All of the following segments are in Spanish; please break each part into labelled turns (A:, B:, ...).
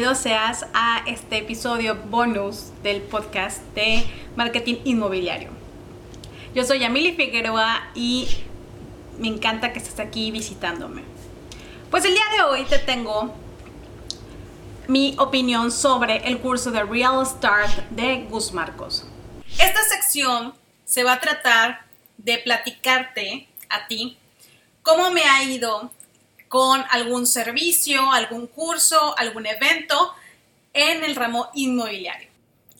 A: bienvenido seas a este episodio bonus del podcast de marketing inmobiliario. Yo soy Yamili Figueroa y me encanta que estés aquí visitándome. Pues el día de hoy te tengo mi opinión sobre el curso de Real Start de Gus Marcos. Esta sección se va a tratar de platicarte a ti cómo me ha ido con algún servicio, algún curso, algún evento en el ramo inmobiliario.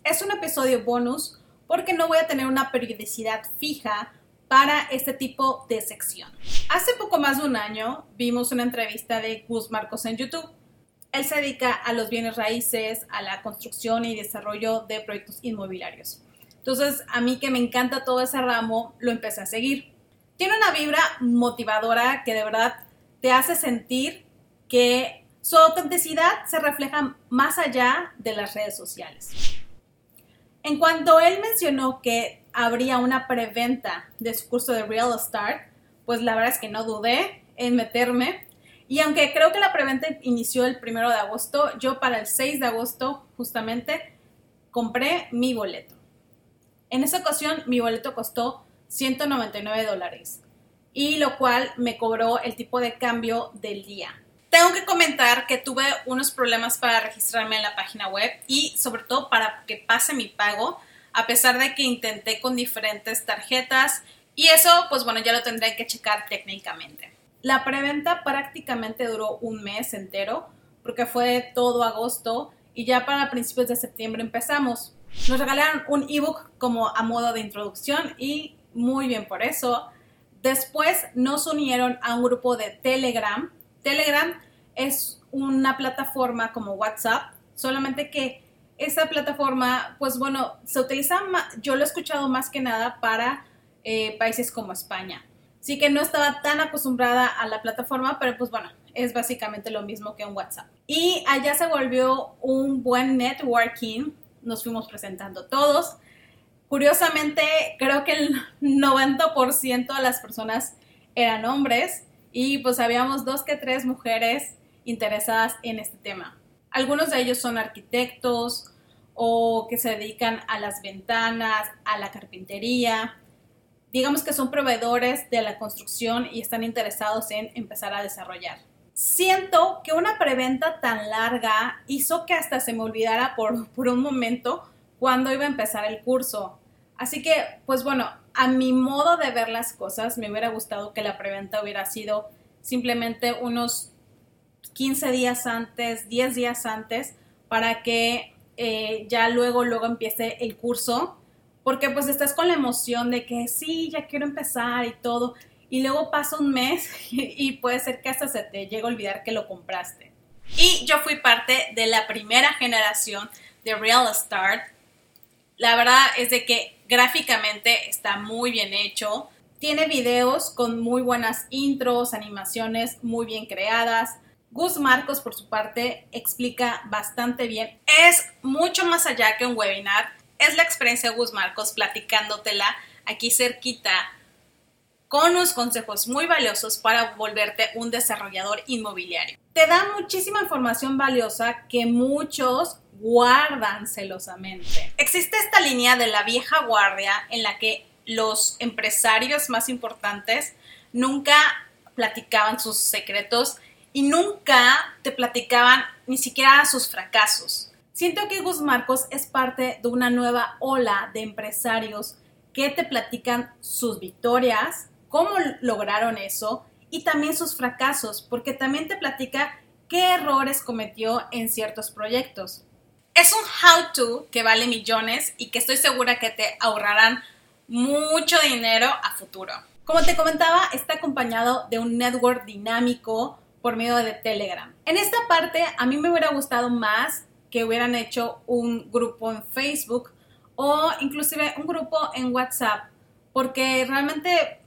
A: Es un episodio bonus porque no voy a tener una periodicidad fija para este tipo de sección. Hace poco más de un año vimos una entrevista de Gus Marcos en YouTube. Él se dedica a los bienes raíces, a la construcción y desarrollo de proyectos inmobiliarios. Entonces, a mí que me encanta todo ese ramo, lo empecé a seguir. Tiene una vibra motivadora que de verdad te hace sentir que su autenticidad se refleja más allá de las redes sociales. En cuanto él mencionó que habría una preventa de su curso de Real Start, pues la verdad es que no dudé en meterme. Y aunque creo que la preventa inició el primero de agosto, yo para el 6 de agosto justamente compré mi boleto. En esa ocasión mi boleto costó 199 dólares y lo cual me cobró el tipo de cambio del día. Tengo que comentar que tuve unos problemas para registrarme en la página web y sobre todo para que pase mi pago, a pesar de que intenté con diferentes tarjetas y eso pues bueno ya lo tendré que checar técnicamente. La preventa prácticamente duró un mes entero porque fue todo agosto y ya para principios de septiembre empezamos. Nos regalaron un ebook como a modo de introducción y muy bien por eso. Después nos unieron a un grupo de Telegram. Telegram es una plataforma como WhatsApp, solamente que esa plataforma, pues bueno, se utiliza, yo lo he escuchado más que nada para eh, países como España. Sí que no estaba tan acostumbrada a la plataforma, pero pues bueno, es básicamente lo mismo que un WhatsApp. Y allá se volvió un buen networking, nos fuimos presentando todos. Curiosamente, creo que el 90% de las personas eran hombres y pues habíamos dos que tres mujeres interesadas en este tema. Algunos de ellos son arquitectos o que se dedican a las ventanas, a la carpintería. Digamos que son proveedores de la construcción y están interesados en empezar a desarrollar. Siento que una preventa tan larga hizo que hasta se me olvidara por, por un momento cuando iba a empezar el curso. Así que, pues bueno, a mi modo de ver las cosas, me hubiera gustado que la preventa hubiera sido simplemente unos 15 días antes, 10 días antes, para que eh, ya luego, luego empiece el curso, porque pues estás con la emoción de que sí, ya quiero empezar y todo, y luego pasa un mes y puede ser que hasta se te llegue a olvidar que lo compraste. Y yo fui parte de la primera generación de Real Start. La verdad es de que Gráficamente está muy bien hecho. Tiene videos con muy buenas intros, animaciones muy bien creadas. Gus Marcos, por su parte, explica bastante bien. Es mucho más allá que un webinar. Es la experiencia de Gus Marcos platicándotela aquí cerquita con unos consejos muy valiosos para volverte un desarrollador inmobiliario. Te da muchísima información valiosa que muchos guardan celosamente. Existe esta línea de la vieja guardia en la que los empresarios más importantes nunca platicaban sus secretos y nunca te platicaban ni siquiera sus fracasos. Siento que Gus Marcos es parte de una nueva ola de empresarios que te platican sus victorias, cómo lograron eso y también sus fracasos, porque también te platica qué errores cometió en ciertos proyectos. Es un how-to que vale millones y que estoy segura que te ahorrarán mucho dinero a futuro. Como te comentaba, está acompañado de un network dinámico por medio de Telegram. En esta parte, a mí me hubiera gustado más que hubieran hecho un grupo en Facebook o inclusive un grupo en WhatsApp, porque realmente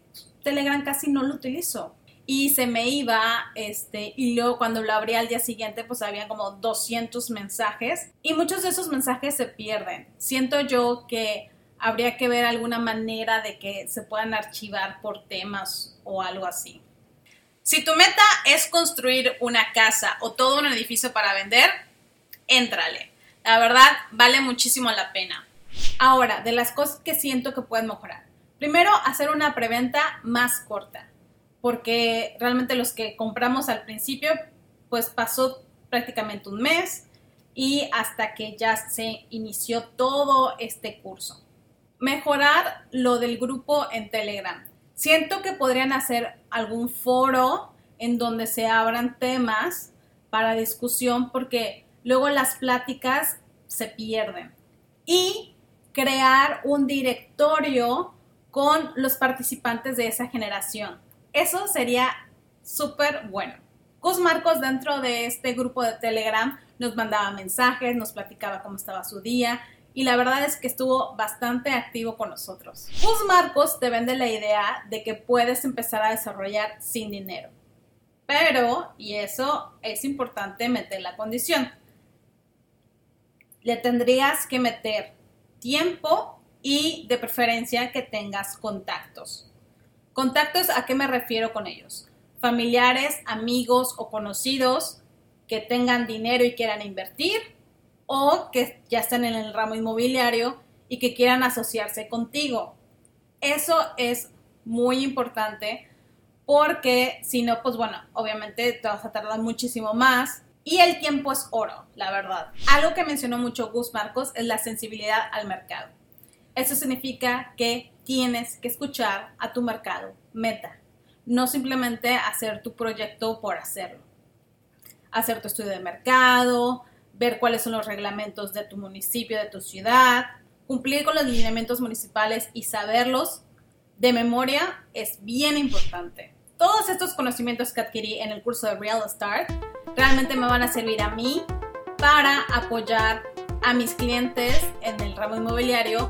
A: Telegram casi no lo utilizo y se me iba, este, y luego cuando lo abría al día siguiente, pues había como 200 mensajes y muchos de esos mensajes se pierden. Siento yo que habría que ver alguna manera de que se puedan archivar por temas o algo así. Si tu meta es construir una casa o todo un edificio para vender, éntrale. La verdad, vale muchísimo la pena. Ahora, de las cosas que siento que pueden mejorar. Primero, hacer una preventa más corta, porque realmente los que compramos al principio, pues pasó prácticamente un mes y hasta que ya se inició todo este curso. Mejorar lo del grupo en Telegram. Siento que podrían hacer algún foro en donde se abran temas para discusión porque luego las pláticas se pierden. Y crear un directorio con los participantes de esa generación. Eso sería súper bueno. Gus Marcos dentro de este grupo de Telegram nos mandaba mensajes, nos platicaba cómo estaba su día y la verdad es que estuvo bastante activo con nosotros. Gus Marcos te vende la idea de que puedes empezar a desarrollar sin dinero. Pero, y eso es importante meter la condición, le tendrías que meter tiempo y de preferencia que tengas contactos. ¿Contactos a qué me refiero con ellos? Familiares, amigos o conocidos que tengan dinero y quieran invertir o que ya estén en el ramo inmobiliario y que quieran asociarse contigo. Eso es muy importante porque si no, pues bueno, obviamente te vas a tardar muchísimo más y el tiempo es oro, la verdad. Algo que mencionó mucho Gus Marcos es la sensibilidad al mercado. Eso significa que tienes que escuchar a tu mercado meta, no simplemente hacer tu proyecto por hacerlo. Hacer tu estudio de mercado, ver cuáles son los reglamentos de tu municipio, de tu ciudad, cumplir con los lineamientos municipales y saberlos de memoria es bien importante. Todos estos conocimientos que adquirí en el curso de Real Start realmente me van a servir a mí para apoyar a mis clientes en el ramo inmobiliario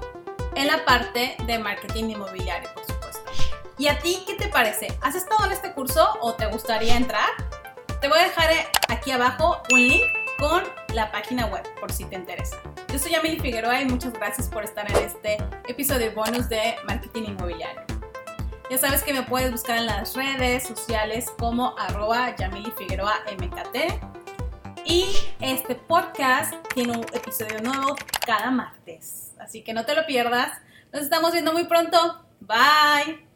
A: en la parte de marketing inmobiliario, por supuesto. ¿Y a ti qué te parece? ¿Has estado en este curso o te gustaría entrar? Te voy a dejar aquí abajo un link con la página web por si te interesa. Yo soy Yamili Figueroa y muchas gracias por estar en este episodio bonus de marketing inmobiliario. Ya sabes que me puedes buscar en las redes sociales como arroba Yamili Figueroa MKT. Y este podcast tiene un episodio nuevo cada martes. Así que no te lo pierdas. Nos estamos viendo muy pronto. Bye.